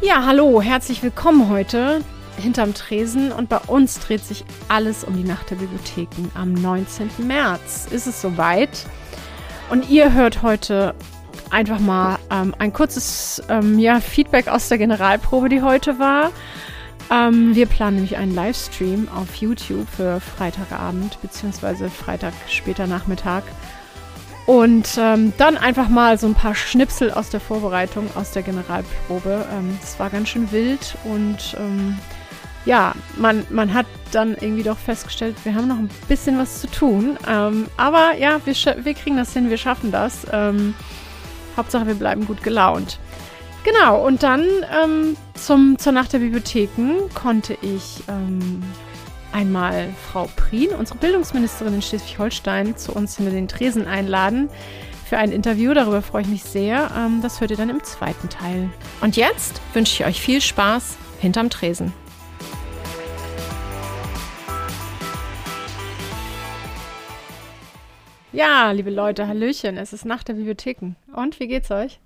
Ja, hallo, herzlich willkommen heute hinterm Tresen und bei uns dreht sich alles um die Nacht der Bibliotheken. Am 19. März ist es soweit und ihr hört heute einfach mal ähm, ein kurzes ähm, ja, Feedback aus der Generalprobe, die heute war. Ähm, wir planen nämlich einen Livestream auf YouTube für Freitagabend bzw. Freitag später Nachmittag. Und ähm, dann einfach mal so ein paar Schnipsel aus der Vorbereitung, aus der Generalprobe. Ähm, das war ganz schön wild und ähm, ja, man, man hat dann irgendwie doch festgestellt, wir haben noch ein bisschen was zu tun. Ähm, aber ja, wir, wir kriegen das hin, wir schaffen das. Ähm, Hauptsache, wir bleiben gut gelaunt. Genau, und dann ähm, zum, zur Nacht der Bibliotheken konnte ich einmal Frau Prien, unsere Bildungsministerin in Schleswig-Holstein, zu uns hinter den Tresen einladen für ein Interview. Darüber freue ich mich sehr. Ähm, das hört ihr dann im zweiten Teil. Und jetzt wünsche ich euch viel Spaß hinterm Tresen. Ja, liebe Leute, Hallöchen. Es ist Nacht der Bibliotheken. Und wie geht's euch?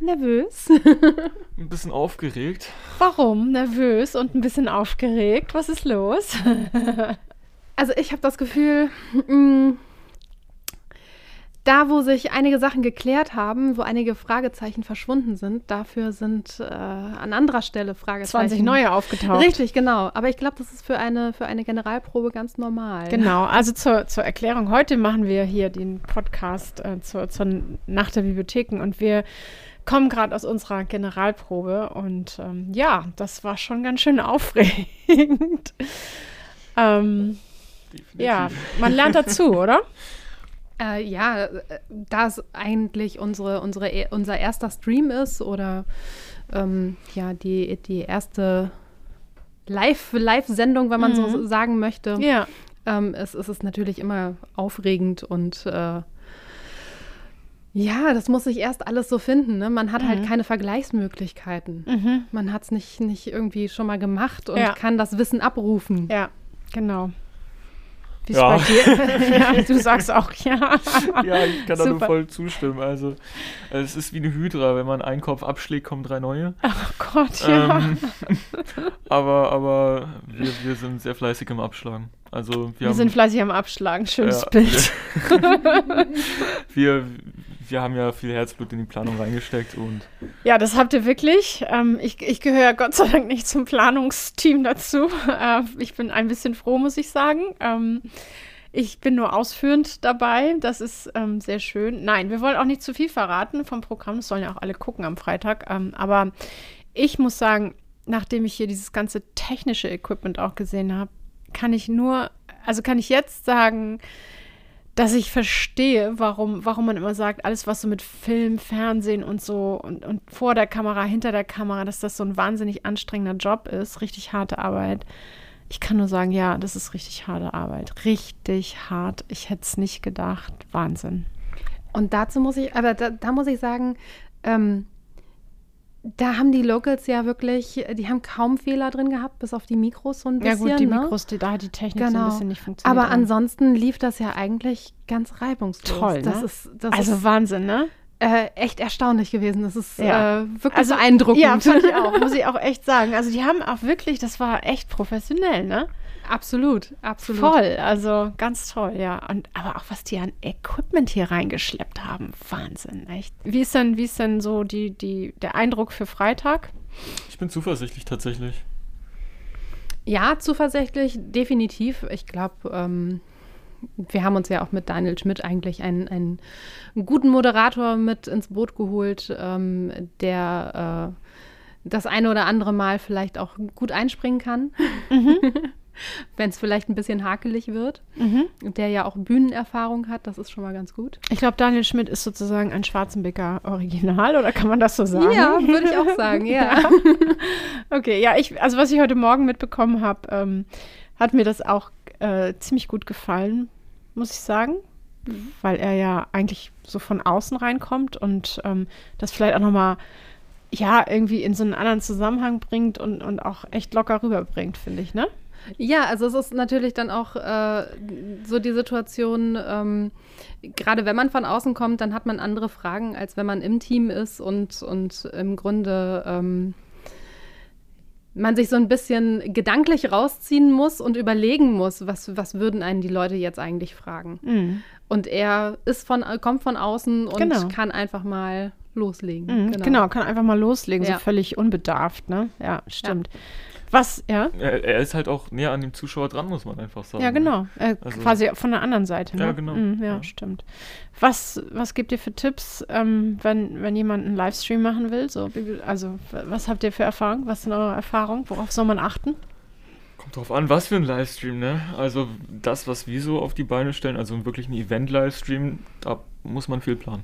Nervös. ein bisschen aufgeregt. Warum nervös und ein bisschen aufgeregt? Was ist los? also ich habe das Gefühl, mh, mm, da wo sich einige Sachen geklärt haben, wo einige Fragezeichen verschwunden sind, dafür sind äh, an anderer Stelle Fragezeichen. 20 neue aufgetaucht. Richtig, genau. Aber ich glaube, das ist für eine, für eine Generalprobe ganz normal. Genau, also zur, zur Erklärung. Heute machen wir hier den Podcast äh, zur, zur Nacht der Bibliotheken und wir kommen gerade aus unserer Generalprobe und ähm, ja, das war schon ganz schön aufregend. ähm, ja, man lernt dazu, oder? Äh, ja, da es eigentlich unsere, unsere, e, unser erster Stream ist oder ähm, ja, die, die erste Live-Sendung, wenn man mhm. so sagen möchte, ja. ähm, es, es ist natürlich immer aufregend und äh, ja, das muss sich erst alles so finden. Ne? Man hat halt mhm. halt keine Vergleichsmöglichkeiten. Mhm. Man hat es nicht, nicht irgendwie schon mal gemacht und ja. kann das Wissen abrufen. Ja, genau. Wie ist ja. bei dir? ja, du sagst auch ja. ja, ich kann da nur voll zustimmen. Also, es ist wie eine Hydra. Wenn man einen Kopf abschlägt, kommen drei neue. Oh Gott, ja. Ähm, aber aber wir, wir sind sehr fleißig im Abschlagen. Also, wir, wir haben, sind fleißig am Abschlagen. Schönes ja, Bild. wir, wir haben ja viel Herzblut in die Planung reingesteckt und. Ja, das habt ihr wirklich. Ähm, ich, ich gehöre Gott sei Dank nicht zum Planungsteam dazu. Äh, ich bin ein bisschen froh, muss ich sagen. Ähm, ich bin nur ausführend dabei. Das ist ähm, sehr schön. Nein, wir wollen auch nicht zu viel verraten vom Programm. Das sollen ja auch alle gucken am Freitag. Ähm, aber ich muss sagen, nachdem ich hier dieses ganze technische Equipment auch gesehen habe, kann ich nur, also kann ich jetzt sagen, dass ich verstehe, warum, warum man immer sagt, alles, was so mit Film, Fernsehen und so und, und vor der Kamera, hinter der Kamera, dass das so ein wahnsinnig anstrengender Job ist, richtig harte Arbeit. Ich kann nur sagen, ja, das ist richtig harte Arbeit. Richtig hart. Ich hätte es nicht gedacht. Wahnsinn. Und dazu muss ich, aber da, da muss ich sagen, ähm, da haben die Locals ja wirklich, die haben kaum Fehler drin gehabt, bis auf die Mikros so ein bisschen. Ja gut, die ne? Mikros, die, da hat die Technik genau. so ein genau. bisschen nicht funktioniert. Aber ansonsten lief das ja eigentlich ganz reibungslos. Toll, das ne? ist, das Also ist, Wahnsinn, ne? Äh, echt erstaunlich gewesen. Das ist ja. äh, wirklich also, beeindruckend. Ja, fand ich auch, muss ich auch echt sagen. Also die haben auch wirklich, das war echt professionell, ne? Absolut, absolut. Voll, also ganz toll, ja. Und aber auch was die an Equipment hier reingeschleppt haben, Wahnsinn, echt. Wie ist denn, wie ist denn so die, die, der Eindruck für Freitag? Ich bin zuversichtlich tatsächlich. Ja, zuversichtlich, definitiv. Ich glaube, ähm, wir haben uns ja auch mit Daniel Schmidt eigentlich einen, einen guten Moderator mit ins Boot geholt, ähm, der äh, das eine oder andere Mal vielleicht auch gut einspringen kann. Mhm. wenn es vielleicht ein bisschen hakelig wird. Mhm. Der ja auch Bühnenerfahrung hat, das ist schon mal ganz gut. Ich glaube, Daniel Schmidt ist sozusagen ein Schwarzenbecker Original, oder kann man das so sagen? Ja, würde ich auch sagen, ja. ja. Okay, ja, ich, also was ich heute Morgen mitbekommen habe, ähm, hat mir das auch äh, ziemlich gut gefallen, muss ich sagen. Mhm. Weil er ja eigentlich so von außen reinkommt und ähm, das vielleicht auch nochmal ja, irgendwie in so einen anderen Zusammenhang bringt und, und auch echt locker rüberbringt, finde ich, ne? Ja, also es ist natürlich dann auch äh, so die Situation, ähm, gerade wenn man von außen kommt, dann hat man andere Fragen, als wenn man im Team ist und, und im Grunde ähm, man sich so ein bisschen gedanklich rausziehen muss und überlegen muss, was, was würden einen die Leute jetzt eigentlich fragen. Mhm. Und er ist von, kommt von außen und genau. kann einfach mal loslegen. Mhm, genau. genau. kann einfach mal loslegen, ja. so völlig unbedarft, ne? Ja, stimmt. Ja. Was, ja? Er, er, ist halt auch näher an dem Zuschauer dran, muss man einfach sagen. Ja, genau. Äh, also, quasi von der anderen Seite. Ne? Ja, genau. Mhm, ja, ja, stimmt. Was, was gibt ihr für Tipps, ähm, wenn, wenn jemand einen Livestream machen will? So, also, was habt ihr für Erfahrungen? Was sind eure Erfahrungen? Worauf soll man achten? Kommt drauf an, was für ein Livestream, ne? Also, das, was wir so auf die Beine stellen, also wirklich ein Event-Livestream, da muss man viel planen.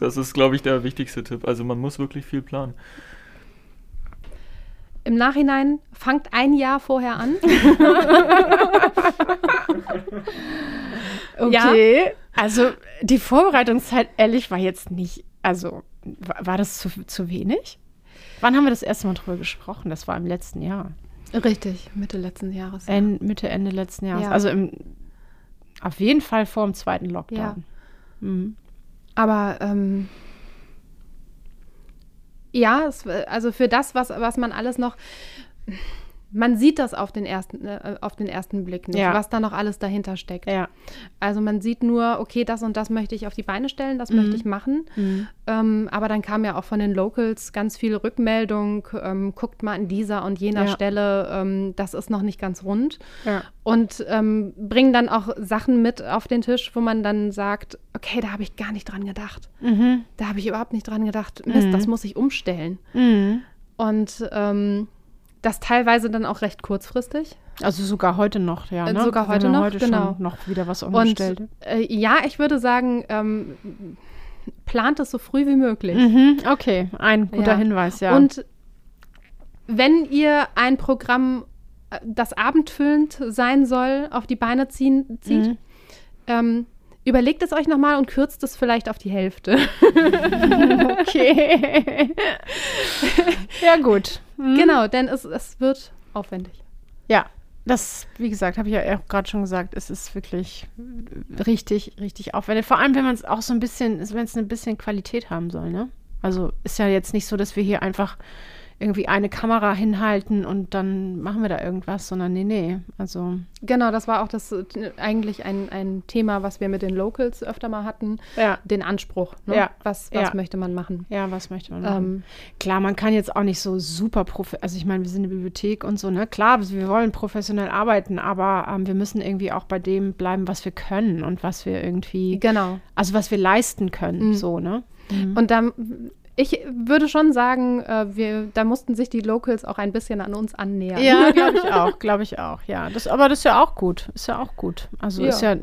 Das ist, glaube ich, der wichtigste Tipp. Also, man muss wirklich viel planen. Im Nachhinein fangt ein Jahr vorher an. okay. Ja. Also die Vorbereitungszeit, ehrlich, war jetzt nicht, also war, war das zu, zu wenig? Wann haben wir das erste Mal drüber gesprochen? Das war im letzten Jahr. Richtig, Mitte letzten Jahres. Ja. Mitte, Ende letzten Jahres. Ja. Also im, auf jeden Fall vor dem zweiten Lockdown. Ja. Mhm. Aber ähm, ja, es, also für das, was, was man alles noch man sieht das auf den ersten, äh, auf den ersten Blick nicht, ja. was da noch alles dahinter steckt. Ja. Also man sieht nur, okay, das und das möchte ich auf die Beine stellen, das mhm. möchte ich machen. Mhm. Ähm, aber dann kam ja auch von den Locals ganz viel Rückmeldung, ähm, guckt mal an dieser und jener ja. Stelle, ähm, das ist noch nicht ganz rund. Und ähm, bringen dann auch Sachen mit auf den Tisch, wo man dann sagt, okay, da habe ich gar nicht dran gedacht. Mhm. Da habe ich überhaupt nicht dran gedacht. Mist, das mhm. muss ich umstellen. Mhm. Und ähm, das teilweise dann auch recht kurzfristig. Also sogar heute noch, ja. Ne? Sogar heute noch, heute genau. noch wieder was umgestellt. Und, äh, ja, ich würde sagen, ähm, plant es so früh wie möglich. Mhm, okay, ein guter ja. Hinweis, ja. Und wenn ihr ein Programm, äh, das abendfüllend sein soll, auf die Beine ziehen, zieht, mhm. ähm, Überlegt es euch nochmal und kürzt es vielleicht auf die Hälfte. okay. ja, gut. Mhm. Genau, denn es, es wird aufwendig. Ja, das, wie gesagt, habe ich ja auch gerade schon gesagt, es ist wirklich richtig, richtig aufwendig. Vor allem, wenn man es auch so ein bisschen, wenn es ein bisschen Qualität haben soll, ne? Also ist ja jetzt nicht so, dass wir hier einfach irgendwie eine Kamera hinhalten und dann machen wir da irgendwas, sondern nee, nee. Also. Genau, das war auch das äh, eigentlich ein, ein Thema, was wir mit den Locals öfter mal hatten. Ja. Den Anspruch. Ne? Ja. Was, was ja. möchte man machen? Ja, was möchte man machen? Ähm, Klar, man kann jetzt auch nicht so super profi also ich meine, wir sind eine Bibliothek und so, ne? Klar, wir wollen professionell arbeiten, aber ähm, wir müssen irgendwie auch bei dem bleiben, was wir können und was wir irgendwie. Genau. Also was wir leisten können, mhm. so, ne? Und dann ich würde schon sagen, äh, wir, da mussten sich die Locals auch ein bisschen an uns annähern. Ja, glaube ich auch, glaube ich auch, ja. Das, aber das ist ja auch gut, ist ja auch gut. Also ja. ist ja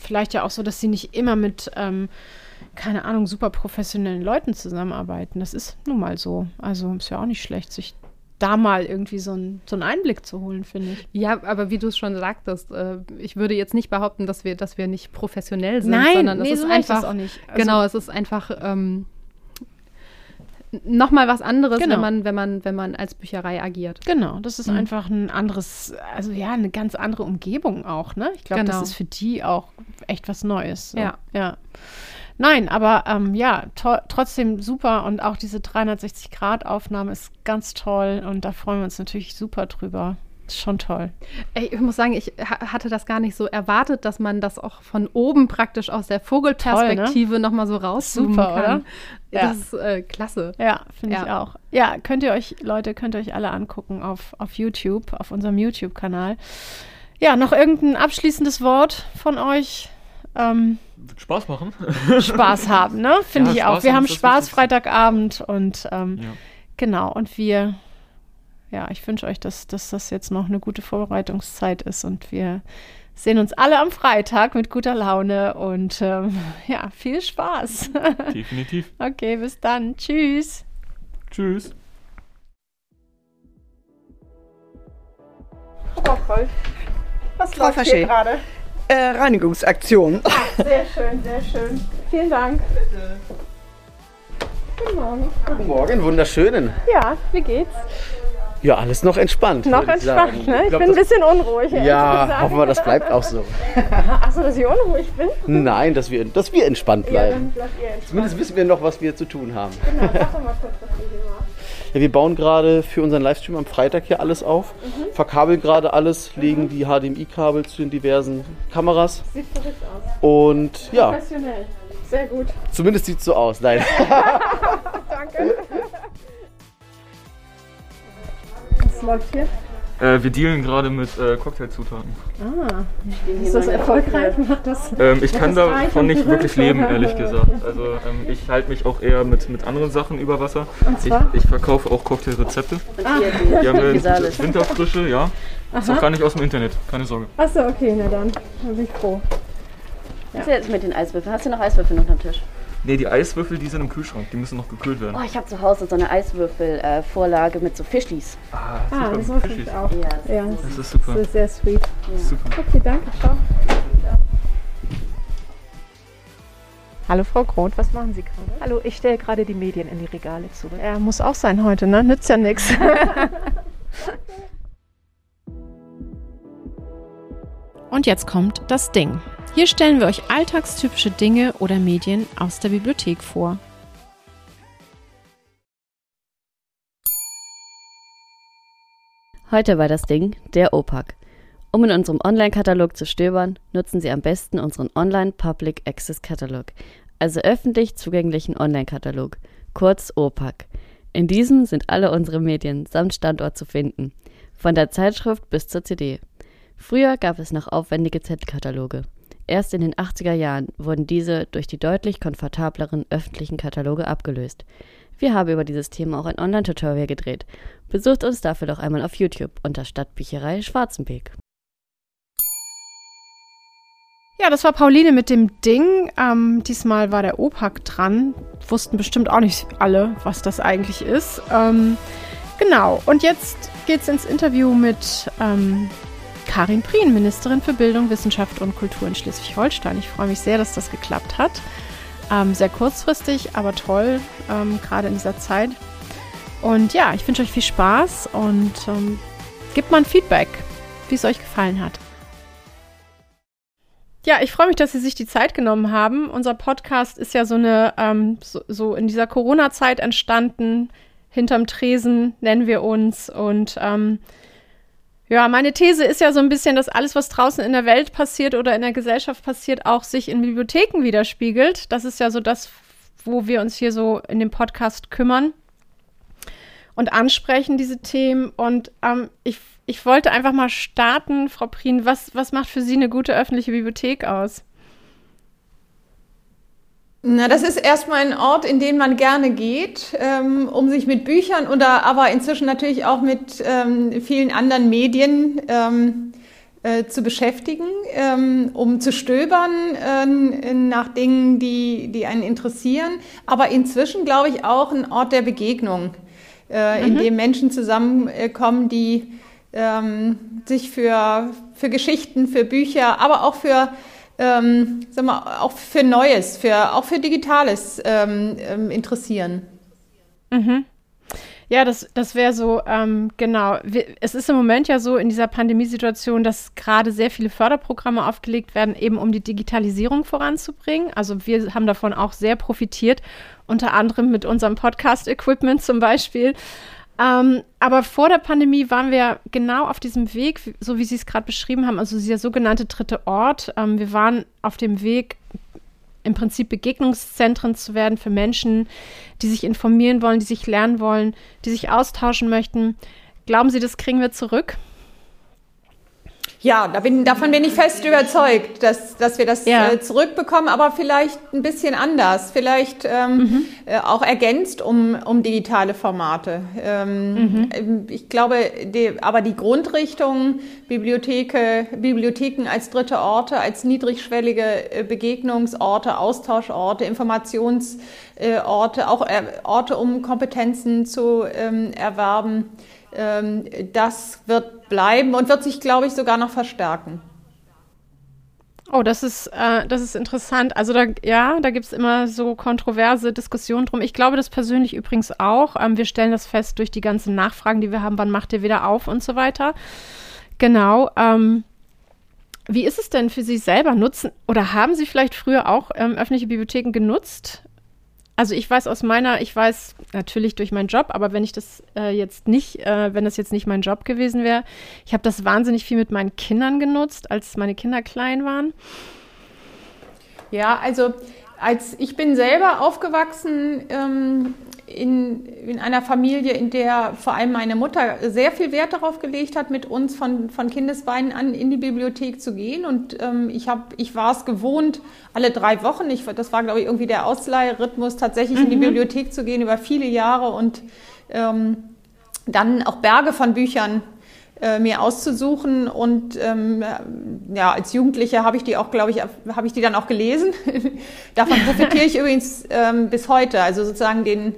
vielleicht ja auch so, dass sie nicht immer mit, ähm, keine Ahnung, super professionellen Leuten zusammenarbeiten. Das ist nun mal so. Also ist ja auch nicht schlecht, sich da mal irgendwie so, ein, so einen Einblick zu holen, finde ich. Ja, aber wie du es schon sagtest, äh, ich würde jetzt nicht behaupten, dass wir, dass wir nicht professionell sind, Nein, sondern nee, es so ist einfach. auch nicht. Also, genau, es ist einfach. Ähm, nochmal was anderes, genau. wenn man, wenn man, wenn man als Bücherei agiert. Genau, das ist mhm. einfach ein anderes, also ja, eine ganz andere Umgebung auch, ne? Ich glaube, genau. das ist für die auch echt was Neues. So. Ja. ja. Nein, aber ähm, ja, trotzdem super und auch diese 360-Grad-Aufnahme ist ganz toll und da freuen wir uns natürlich super drüber. Ist schon toll. Ey, ich muss sagen, ich hatte das gar nicht so erwartet, dass man das auch von oben praktisch aus der Vogelperspektive ne? nochmal so rauszoomen Super, kann. Oder? Ja. Das ist äh, klasse. Ja, finde ja. ich auch. Ja, könnt ihr euch, Leute, könnt ihr euch alle angucken auf, auf YouTube, auf unserem YouTube-Kanal. Ja, noch irgendein abschließendes Wort von euch? Ähm, Spaß machen. Spaß haben, ne? Finde ja, ich Spaß auch. Wir haben Spaß Freitagabend und ähm, genau, und wir ja, ich wünsche euch, dass, dass das jetzt noch eine gute Vorbereitungszeit ist und wir sehen uns alle am Freitag mit guter Laune und ähm, ja, viel Spaß. Definitiv. okay, bis dann. Tschüss. Tschüss. Wolf, was Frau läuft hier gerade? Äh, Reinigungsaktion. Sehr schön, sehr schön. Vielen Dank. Guten Morgen. Guten Morgen, wunderschönen. Ja, wie geht's? Ja, alles noch entspannt. Noch ich entspannt, sagen. ne? Ich glaub, bin ein bisschen unruhig. Ja, hoffen wir, das bleibt auch so. Achso, dass ich unruhig bin? Nein, dass wir, dass wir entspannt Ja, bleiben. ihr entspannt. Zumindest wissen wir noch, was wir zu tun haben. Genau, sag doch mal kurz, was ihr hier macht. Ja, wir bauen gerade für unseren Livestream am Freitag hier alles auf, Mhm. verkabeln gerade alles, legen die HDMI-Kabel zu den diversen Kameras Sieht verrückt aus. und ja, Professionell. Sehr gut. zumindest sieht es so aus. Nein. Danke. Was läuft hier? Äh, wir dealen gerade mit äh, Cocktailzutaten. Ah, ist das erfolgreich? Macht das? Ähm, ich kann das davon nicht wirklich leben, ehrlich gesagt. Also ähm, ich halte mich auch eher mit, mit anderen Sachen über Wasser. Ich, zwar? ich verkaufe auch Cocktailrezepte. Ah. Die haben eine Winterfrische, ja. Ist auch gar nicht aus dem Internet, keine Sorge. Achso, okay, na dann. Dann bin ich froh. Was ist jetzt mit den Eiswürfeln? Hast du noch Eiswürfel noch am Tisch? Nee, die Eiswürfel, die sind im Kühlschrank, die müssen noch gekühlt werden. Oh, ich habe zu Hause so eine Eiswürfel-Vorlage mit so Fischlis. Ah, Ah, das super, wusste Fischis. ich auch. Ja, Ja, Das ist super, das ist sehr sweet. super. Okay, danke. Ciao. Hallo Frau Groth, was machen Sie gerade? Hallo, ich stelle gerade die Medien in die Regale zurück. Ja, muss auch sein heute, ne? Nützt ja nichts. Und jetzt kommt das Ding. Hier stellen wir euch alltagstypische Dinge oder Medien aus der Bibliothek vor. Heute war das Ding der OPAC. Um in unserem Online-Katalog zu stöbern, nutzen Sie am besten unseren Online Public Access Katalog, also öffentlich zugänglichen Online-Katalog, kurz OPAC. In diesem sind alle unsere Medien samt Standort zu finden, von der Zeitschrift bis zur CD. Früher gab es noch aufwendige Z-Kataloge. Erst in den 80er Jahren wurden diese durch die deutlich komfortableren öffentlichen Kataloge abgelöst. Wir haben über dieses Thema auch ein Online-Tutorial gedreht. Besucht uns dafür doch einmal auf YouTube unter Stadtbücherei Schwarzenbeek. Ja, das war Pauline mit dem Ding. Ähm, diesmal war der OPAC dran. Wussten bestimmt auch nicht alle, was das eigentlich ist. Ähm, genau, und jetzt geht's ins Interview mit ähm, Karin Prien, Ministerin für Bildung, Wissenschaft und Kultur in Schleswig-Holstein. Ich freue mich sehr, dass das geklappt hat. Ähm, sehr kurzfristig, aber toll, ähm, gerade in dieser Zeit. Und ja, ich wünsche euch viel Spaß und ähm, gebt mal ein Feedback, wie es euch gefallen hat. Ja, ich freue mich, dass Sie sich die Zeit genommen haben. Unser Podcast ist ja so eine, ähm, so, so in dieser Corona-Zeit entstanden. Hinterm Tresen nennen wir uns. Und ähm, ja, meine These ist ja so ein bisschen, dass alles, was draußen in der Welt passiert oder in der Gesellschaft passiert, auch sich in Bibliotheken widerspiegelt. Das ist ja so das, wo wir uns hier so in dem Podcast kümmern und ansprechen, diese Themen. Und ähm, ich, ich wollte einfach mal starten, Frau Prien, was, was macht für Sie eine gute öffentliche Bibliothek aus? Na, das ist erstmal ein Ort, in den man gerne geht, ähm, um sich mit Büchern oder aber inzwischen natürlich auch mit ähm, vielen anderen Medien ähm, äh, zu beschäftigen, ähm, um zu stöbern äh, nach Dingen, die, die einen interessieren. Aber inzwischen, glaube ich, auch ein Ort der Begegnung, äh, in dem Menschen zusammenkommen, die ähm, sich für, für Geschichten, für Bücher, aber auch für ähm, sag mal, auch für Neues, für, auch für Digitales ähm, ähm, interessieren. Ja, das, das wäre so, ähm, genau. Es ist im Moment ja so in dieser Pandemiesituation, dass gerade sehr viele Förderprogramme aufgelegt werden, eben um die Digitalisierung voranzubringen. Also wir haben davon auch sehr profitiert, unter anderem mit unserem Podcast-Equipment zum Beispiel. Ähm, aber vor der Pandemie waren wir genau auf diesem Weg, so wie Sie es gerade beschrieben haben, also dieser sogenannte dritte Ort. Ähm, wir waren auf dem Weg, im Prinzip Begegnungszentren zu werden für Menschen, die sich informieren wollen, die sich lernen wollen, die sich austauschen möchten. Glauben Sie, das kriegen wir zurück? Ja, da bin, davon bin ich fest überzeugt, dass, dass wir das Ja. äh, zurückbekommen, aber vielleicht ein bisschen anders, vielleicht ähm, äh, auch ergänzt um, um digitale Formate. Ähm, ähm, Ich glaube, die, aber die Grundrichtung, Bibliotheke, Bibliotheken als dritte Orte, als niedrigschwellige äh, Begegnungsorte, Austauschorte, Informationsorte, auch äh, Orte, um Kompetenzen zu ähm, erwerben, das wird bleiben und wird sich, glaube ich, sogar noch verstärken. Oh, das ist, äh, das ist interessant. Also da, ja, da gibt es immer so kontroverse Diskussionen drum. Ich glaube das persönlich übrigens auch. Ähm, wir stellen das fest durch die ganzen Nachfragen, die wir haben, wann macht ihr wieder auf und so weiter. Genau. Ähm, wie ist es denn für Sie selber? Nutzen oder haben Sie vielleicht früher auch ähm, öffentliche Bibliotheken genutzt? Also ich weiß aus meiner, ich weiß natürlich durch meinen Job, aber wenn ich das äh, jetzt nicht, äh, wenn das jetzt nicht mein Job gewesen wäre, ich habe das wahnsinnig viel mit meinen Kindern genutzt, als meine Kinder klein waren. Ja, also als ich bin selber aufgewachsen ähm, in, in einer Familie, in der vor allem meine Mutter sehr viel Wert darauf gelegt hat, mit uns von, von Kindesbeinen an in die Bibliothek zu gehen. Und ähm, ich, hab, ich war es gewohnt, alle drei Wochen, ich, das war glaube ich irgendwie der Ausleihrhythmus, tatsächlich in die Bibliothek zu gehen über viele Jahre und ähm, dann auch Berge von Büchern äh, mir auszusuchen und ähm, ja, als Jugendliche habe ich die auch, glaube ich, habe ich die dann auch gelesen. Davon profitiere ich übrigens ähm, bis heute, also sozusagen den,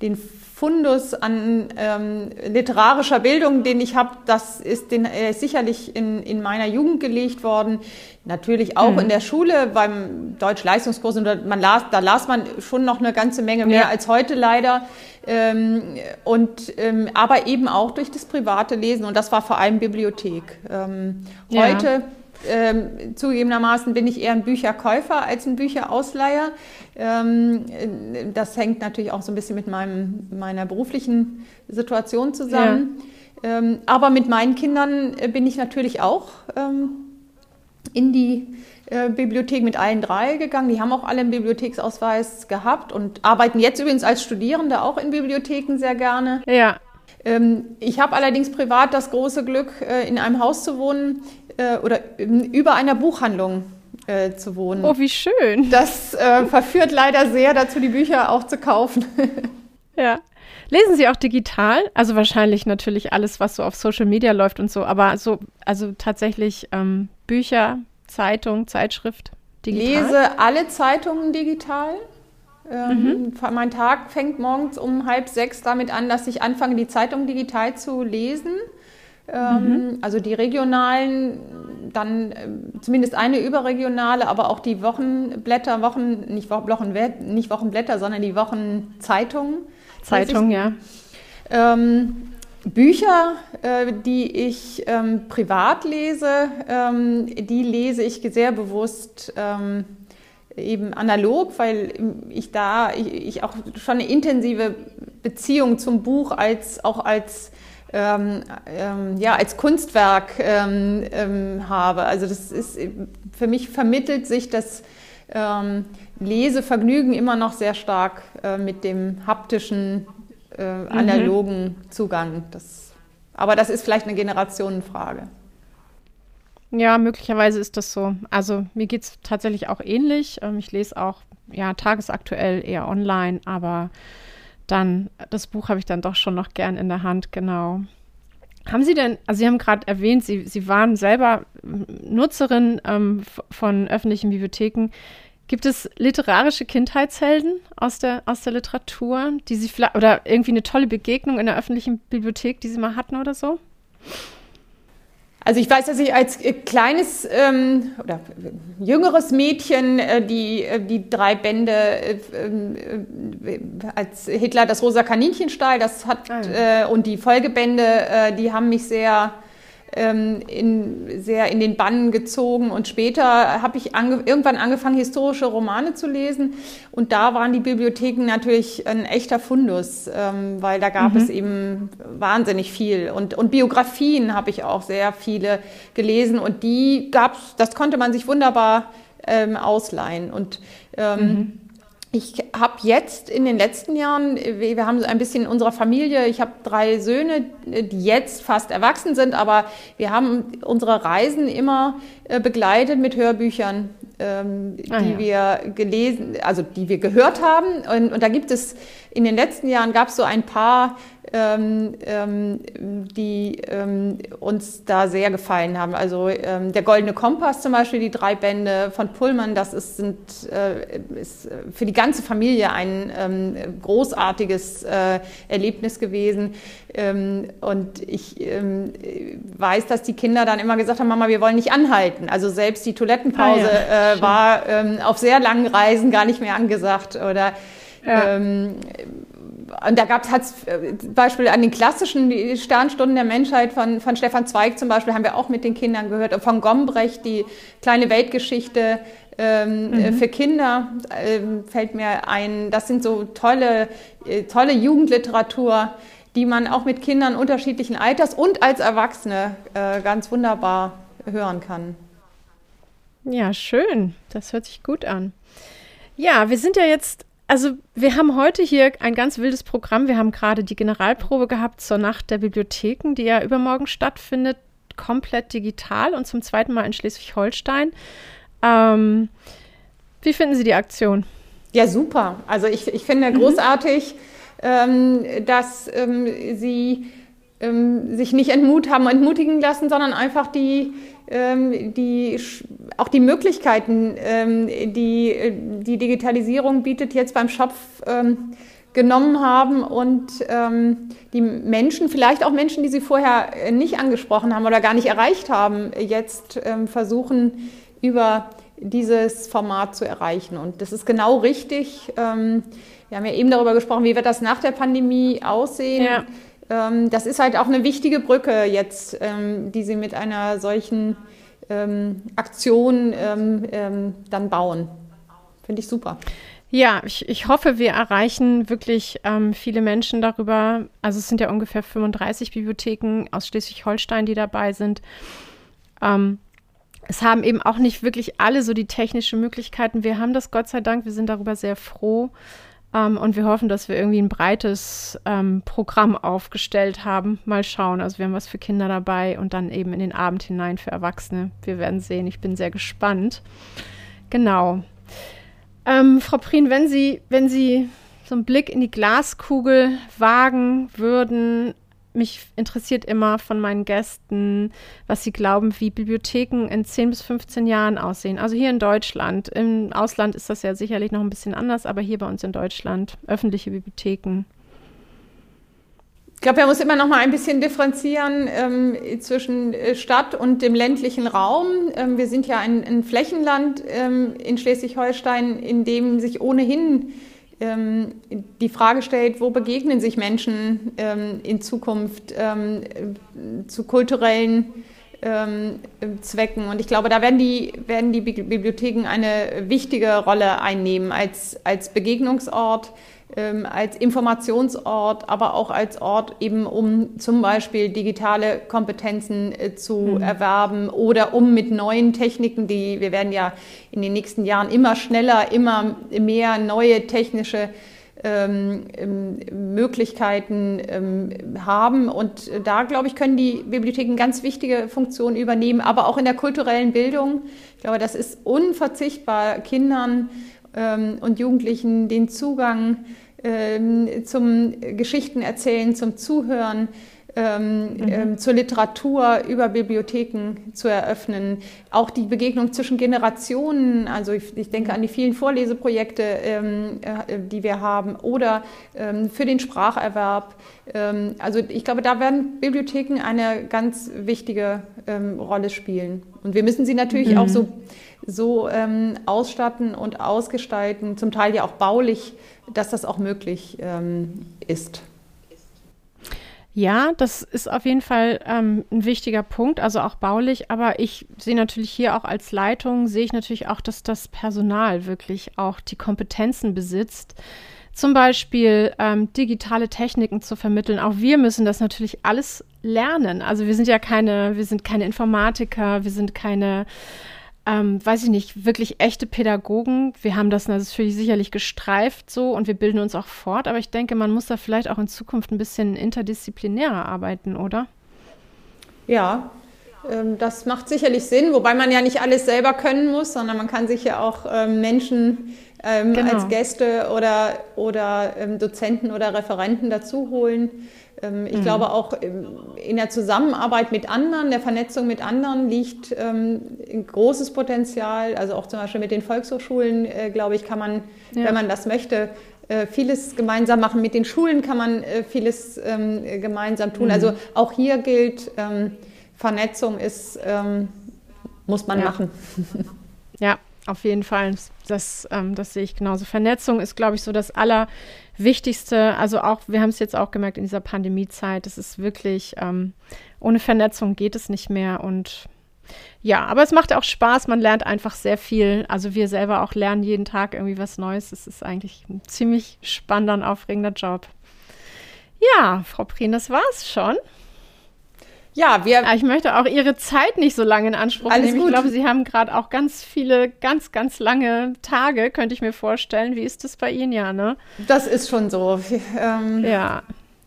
den Fundus an ähm, literarischer Bildung, den ich habe, das ist, den, ist sicherlich in, in meiner Jugend gelegt worden. Natürlich auch in der Schule beim Deutsch-Leistungskurs. Man las, da las man schon noch eine ganze Menge mehr Ja. als heute leider. Ähm, und, ähm, aber eben auch durch das private Lesen. Und das war vor allem Bibliothek. Ähm, Ja. Heute ähm, zugegebenermaßen bin ich eher ein Bücherkäufer als ein Bücherausleiher. Ähm, äh, das hängt natürlich auch so ein bisschen mit meinem, meiner beruflichen Situation zusammen. Ähm, aber mit meinen Kindern äh, bin ich natürlich auch ähm, in die äh, Bibliothek mit allen drei gegangen. Die haben auch alle einen Bibliotheksausweis gehabt und arbeiten jetzt übrigens als Studierende auch in Bibliotheken sehr gerne. Ja, Ähm, ich habe allerdings privat das große Glück, äh, in einem Haus zu wohnen äh, oder ähm, über einer Buchhandlung zu wohnen. oh, wie schön. Das verführt leider sehr dazu, die Bücher auch zu kaufen. Ja. Lesen Sie auch digital? Also wahrscheinlich natürlich alles, was so auf Social Media läuft und so, aber so, also tatsächlich ähm, Bücher, Zeitung, Zeitschrift, digital. lese alle Zeitungen digital. Ähm, Mein Tag fängt morgens um halb sechs damit an, dass ich anfange, die Zeitung digital zu lesen. Ähm, Also die regionalen, dann ähm, zumindest eine überregionale, aber auch die Wochenblätter, Wochen, nicht, Wo- Wochen, nicht Wochenblätter, sondern die Wochenzeitungen. Zeitung, ja. Ähm, Bücher, äh, die ich ähm, privat lese, ähm, die lese ich sehr bewusst ähm, eben analog, weil ich da ich, ich auch schon eine intensive Beziehung zum Buch als auch als ähm, ähm, ja als Kunstwerk ähm, habe. Also das ist für mich vermittelt sich das Lesevergnügen immer noch sehr stark äh, mit dem haptischen äh, analogen Zugang. Das, aber das ist vielleicht eine Generationenfrage. Ja, möglicherweise ist das so. Also mir geht es tatsächlich auch ähnlich. Ähm, ich lese auch ja tagesaktuell eher online, aber dann das Buch habe ich dann doch schon noch gern in der Hand, genau. Haben Sie denn, also Sie haben gerade erwähnt, Sie, Sie waren selber Nutzerin ähm, von öffentlichen Bibliotheken. Gibt es literarische Kindheitshelden aus der, aus der Literatur, die Sie vielleicht, oder irgendwie eine tolle Begegnung in der öffentlichen Bibliothek, die Sie mal hatten oder so? Also ich weiß, dass ich als äh, kleines ähm, oder jüngeres Mädchen äh, die, äh, die drei Bände, äh, äh, als Hitler das rosa Kaninchen stahl, das hat äh, und die Folgebände, äh, die haben mich sehr ähm, in, sehr in den Bann gezogen. Und später habe ich ange irgendwann angefangen, historische Romane zu lesen. Und da waren die Bibliotheken natürlich ein echter Fundus, ähm, weil da gab es eben wahnsinnig viel. Und, und Biografien habe ich auch sehr viele gelesen. Und die gab's, das konnte man sich wunderbar ähm, ausleihen. Und ähm, ich habe jetzt in den letzten Jahren, wir haben ein bisschen in unserer Familie, ich habe drei Söhne, die jetzt fast erwachsen sind, aber wir haben unsere Reisen immer äh, begleitet mit Hörbüchern, ähm, ah, die ja. wir gelesen, also die wir gehört haben. Und, und da gibt es in den letzten Jahren gab es so ein paar ähm, ähm, die ähm, uns da sehr gefallen haben. Also ähm, der Goldene Kompass zum Beispiel, die drei Bände von Pullman, das ist, sind, äh, ist für die ganze Familie ein großartiges äh, Erlebnis gewesen. Und ich weiß, dass die Kinder dann immer gesagt haben, Mama, wir wollen nicht anhalten. Also selbst die Toilettenpause ah, ja. äh, war auf sehr langen Reisen gar nicht mehr angesagt. Oder ja. Ähm, und da gab es äh, Beispiel an den klassischen Sternstunden der Menschheit von, von Stefan Zweig zum Beispiel, haben wir auch mit den Kindern gehört. Und von Gombrech, die kleine Weltgeschichte ähm, mhm. Äh, für Kinder, ähm, fällt mir ein. Das sind so tolle, äh, tolle Jugendliteratur, die man auch mit Kindern unterschiedlichen Alters und als Erwachsene äh, ganz wunderbar hören kann. Ja, schön. Das hört sich gut an. Ja, wir sind ja jetzt also wir haben heute hier ein ganz wildes Programm. Wir haben gerade die Generalprobe gehabt zur Nacht der Bibliotheken, die ja übermorgen stattfindet, komplett digital und zum zweiten Mal in Schleswig-Holstein. Ähm, wie finden Sie die Aktion? Ja, super. Also ich, ich finde mhm. großartig, ähm, dass ähm, Sie ähm, sich nicht entmut haben, entmutigen lassen, sondern einfach die die, auch die Möglichkeiten, ähm, die die Digitalisierung bietet, jetzt beim Schopf ähm, genommen haben und die Menschen, vielleicht auch Menschen, die sie vorher nicht angesprochen haben oder gar nicht erreicht haben, jetzt versuchen, über dieses Format zu erreichen. Und das ist genau richtig. wir haben ja eben darüber gesprochen, wie wird das nach der Pandemie aussehen. Ja ähm, das ist halt auch eine wichtige Brücke jetzt, ähm, die Sie mit einer solchen ähm, Aktion dann bauen. Finde ich super. Ja, ich, ich hoffe, wir erreichen wirklich ähm, viele Menschen darüber. Also es sind ja ungefähr 35 Bibliotheken aus Schleswig-Holstein, die dabei sind. Ähm, es haben eben auch nicht wirklich alle so die technischen Möglichkeiten. Wir haben das Gott sei Dank. Wir sind darüber sehr froh. Ähm, und wir hoffen, dass wir irgendwie ein breites ähm, Programm aufgestellt haben. Mal schauen. Also wir haben was für Kinder dabei und dann eben in den Abend hinein für Erwachsene. Wir werden sehen. Ich bin sehr gespannt. Genau. Ähm, Frau Prien, wenn Sie, wenn Sie so einen Blick in die Glaskugel wagen würden, mich interessiert immer von meinen Gästen, was sie glauben, wie Bibliotheken in 10 bis 15 Jahren aussehen. Also hier in Deutschland. Im Ausland ist das ja sicherlich noch ein bisschen anders, aber hier bei uns in Deutschland, öffentliche Bibliotheken. Ich glaube, man muss immer noch mal ein bisschen differenzieren ähm, zwischen äh, Stadt und dem ländlichen Raum. Ähm, wir sind ja ein, ein Flächenland ähm, in Schleswig-Holstein, in dem sich ohnehin ähm, die Frage stellt, wo begegnen sich Menschen ähm, in Zukunft ähm, zu kulturellen ähm, Zwecken. Und ich glaube, da werden die, werden die Bibliotheken eine wichtige Rolle einnehmen als, als Begegnungsort, ähm, als Informationsort, aber auch als Ort eben, um zum Beispiel digitale Kompetenzen äh, zu mhm. erwerben oder um mit neuen Techniken, die wir werden ja in den nächsten Jahren immer schneller, immer mehr neue technische ähm, ähm Möglichkeiten ähm, haben. Und da, glaube ich, können die Bibliotheken ganz wichtige Funktionen übernehmen, aber auch in der kulturellen Bildung. Ich glaube, das ist unverzichtbar, Kindern und Jugendlichen den Zugang ähm, zum Geschichtenerzählen, zum Zuhören, ähm, mhm. ähm, zur Literatur über Bibliotheken zu eröffnen. Auch die Begegnung zwischen Generationen, also ich, ich denke an die vielen Vorleseprojekte, ähm, äh, die wir haben, oder ähm, für den Spracherwerb. Ähm, also ich glaube, da werden Bibliotheken eine ganz wichtige Rolle spielen. Und wir müssen sie natürlich mhm. auch so, so ausstatten und ausgestalten, zum Teil ja auch baulich, dass das auch möglich ist. Ja, das ist auf jeden Fall ähm, ein wichtiger Punkt, also auch baulich. Aber ich sehe natürlich hier auch als Leitung, sehe ich natürlich auch, dass das Personal wirklich auch die Kompetenzen besitzt, zum Beispiel ähm, digitale Techniken zu vermitteln. Auch wir müssen das natürlich alles lernen. Also wir sind ja keine, wir sind keine Informatiker, wir sind keine ähm, weiß ich nicht, wirklich echte Pädagogen. Wir haben das natürlich sicherlich gestreift so und wir bilden uns auch fort, aber ich denke, man muss da vielleicht auch in Zukunft ein bisschen interdisziplinärer arbeiten, oder? Ja, ähm, das macht sicherlich Sinn, wobei man ja nicht alles selber können muss, sondern man kann sich ja auch ähm, Menschen ähm, genau. als Gäste oder, oder ähm, Dozenten oder Referenten dazu holen ich mhm. glaube auch in der Zusammenarbeit mit anderen, der Vernetzung mit anderen liegt ähm, ein großes Potenzial. Also auch zum Beispiel mit den Volkshochschulen, äh, glaube ich, kann man, ja. wenn man das möchte, äh, vieles gemeinsam machen. Mit den Schulen kann man äh, vieles ähm, gemeinsam tun. Mhm. Also auch hier gilt, Vernetzung ist, muss man ja. machen. Ja, auf jeden Fall. Das, das sehe ich genauso. Vernetzung ist, glaube ich, so das aller Wichtigste, also auch, wir haben es jetzt auch gemerkt in dieser Pandemiezeit, es ist wirklich, ähm, ohne Vernetzung geht es nicht mehr und ja, aber es macht auch Spaß, man lernt einfach sehr viel. Also wir selber auch lernen jeden Tag irgendwie was Neues. Es ist eigentlich ein ziemlich spannender und aufregender Job. Ja, Frau Prien, das war's schon. Ja, wir. Ich möchte auch Ihre Zeit nicht so lange in Anspruch nehmen. Gut. Ich glaube, Sie haben gerade auch ganz viele, ganz, ganz lange Tage, könnte ich mir vorstellen. Wie ist das bei Ihnen, ja, ne? Das ist schon so. Wir, ähm, ja.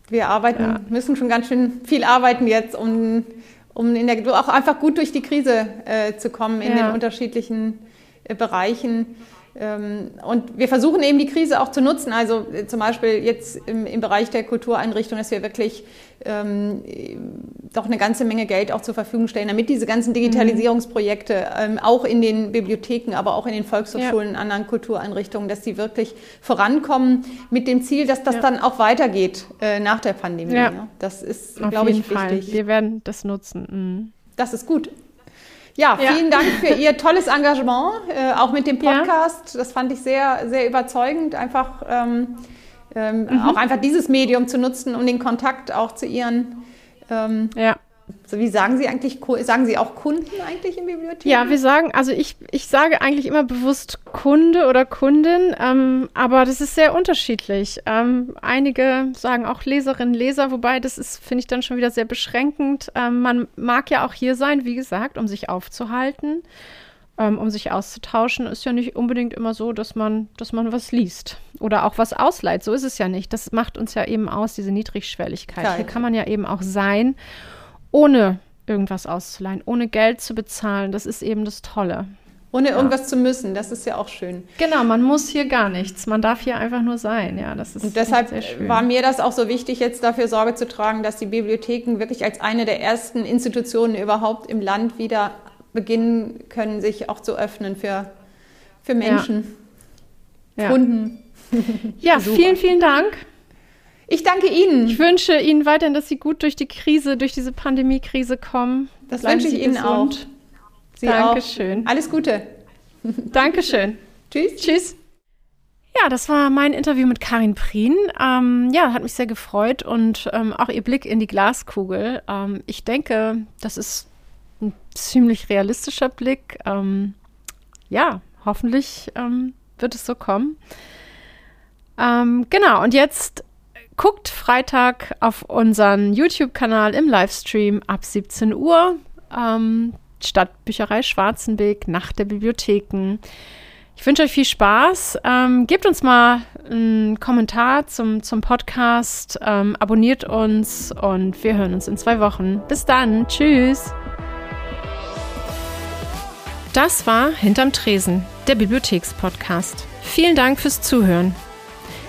Wir arbeiten, ja. müssen schon ganz schön viel arbeiten jetzt, um, um in der, auch einfach gut durch die Krise äh, zu kommen in ja. den unterschiedlichen äh, Bereichen. Ähm, und wir versuchen eben die Krise auch zu nutzen. Also äh, zum Beispiel jetzt im, im Bereich der Kultureinrichtung, dass wir wirklich ähm, doch eine ganze Menge Geld auch zur Verfügung stellen, damit diese ganzen Digitalisierungsprojekte ähm, auch in den Bibliotheken, aber auch in den Volkshochschulen, ja. anderen Kultureinrichtungen, dass die wirklich vorankommen mit dem Ziel, dass das ja. dann auch weitergeht äh, nach der Pandemie. Ja. Das ist, glaube ich, Fall. wichtig. Wir werden das nutzen. Mhm. Das ist gut. Ja, vielen ja. Dank für Ihr tolles Engagement, äh, auch mit dem Podcast. Ja. Das fand ich sehr, sehr überzeugend, einfach ähm, ähm, mhm. auch einfach dieses Medium zu nutzen, um den Kontakt auch zu Ihren ähm, ja. So, wie sagen Sie eigentlich, sagen Sie auch Kunden eigentlich in Bibliotheken? Ja, wir sagen, also ich, ich sage eigentlich immer bewusst Kunde oder Kundin, ähm, aber das ist sehr unterschiedlich. Ähm, einige sagen auch Leserinnen, Leser, wobei das ist, finde ich dann schon wieder sehr beschränkend. Ähm, man mag ja auch hier sein, wie gesagt, um sich aufzuhalten, ähm, um sich auszutauschen. Ist ja nicht unbedingt immer so, dass man, dass man was liest oder auch was ausleiht. So ist es ja nicht. Das macht uns ja eben aus, diese Niedrigschwelligkeit. Klar. Hier kann man ja eben auch sein ohne irgendwas auszuleihen, ohne Geld zu bezahlen. Das ist eben das Tolle. Ohne ja. irgendwas zu müssen, das ist ja auch schön. Genau, man muss hier gar nichts. Man darf hier einfach nur sein. Ja, das ist Und deshalb war mir das auch so wichtig, jetzt dafür Sorge zu tragen, dass die Bibliotheken wirklich als eine der ersten Institutionen überhaupt im Land wieder beginnen können, sich auch zu öffnen für, für Menschen, ja. Kunden. Ja, vielen, vielen Dank. Ich danke Ihnen. Ich wünsche Ihnen weiterhin, dass Sie gut durch die Krise, durch diese Pandemiekrise kommen. Das Bleiben wünsche ich Ihnen gesund. auch. Sie Dankeschön. Auch. Alles Gute. Dankeschön. Tschüss. Tschüss. Ja, das war mein Interview mit Karin Prien. Ähm, ja, hat mich sehr gefreut und ähm, auch ihr Blick in die Glaskugel. Ähm, ich denke, das ist ein ziemlich realistischer Blick. Ähm, ja, hoffentlich ähm, wird es so kommen. Ähm, genau, und jetzt Guckt Freitag auf unseren YouTube-Kanal im Livestream ab 17 Uhr. Ähm, Stadtbücherei Schwarzenbeek, Nacht der Bibliotheken. Ich wünsche euch viel Spaß. Ähm, gebt uns mal einen Kommentar zum, zum Podcast, ähm, abonniert uns und wir hören uns in zwei Wochen. Bis dann. Tschüss. Das war Hinterm Tresen, der Bibliothekspodcast. Vielen Dank fürs Zuhören.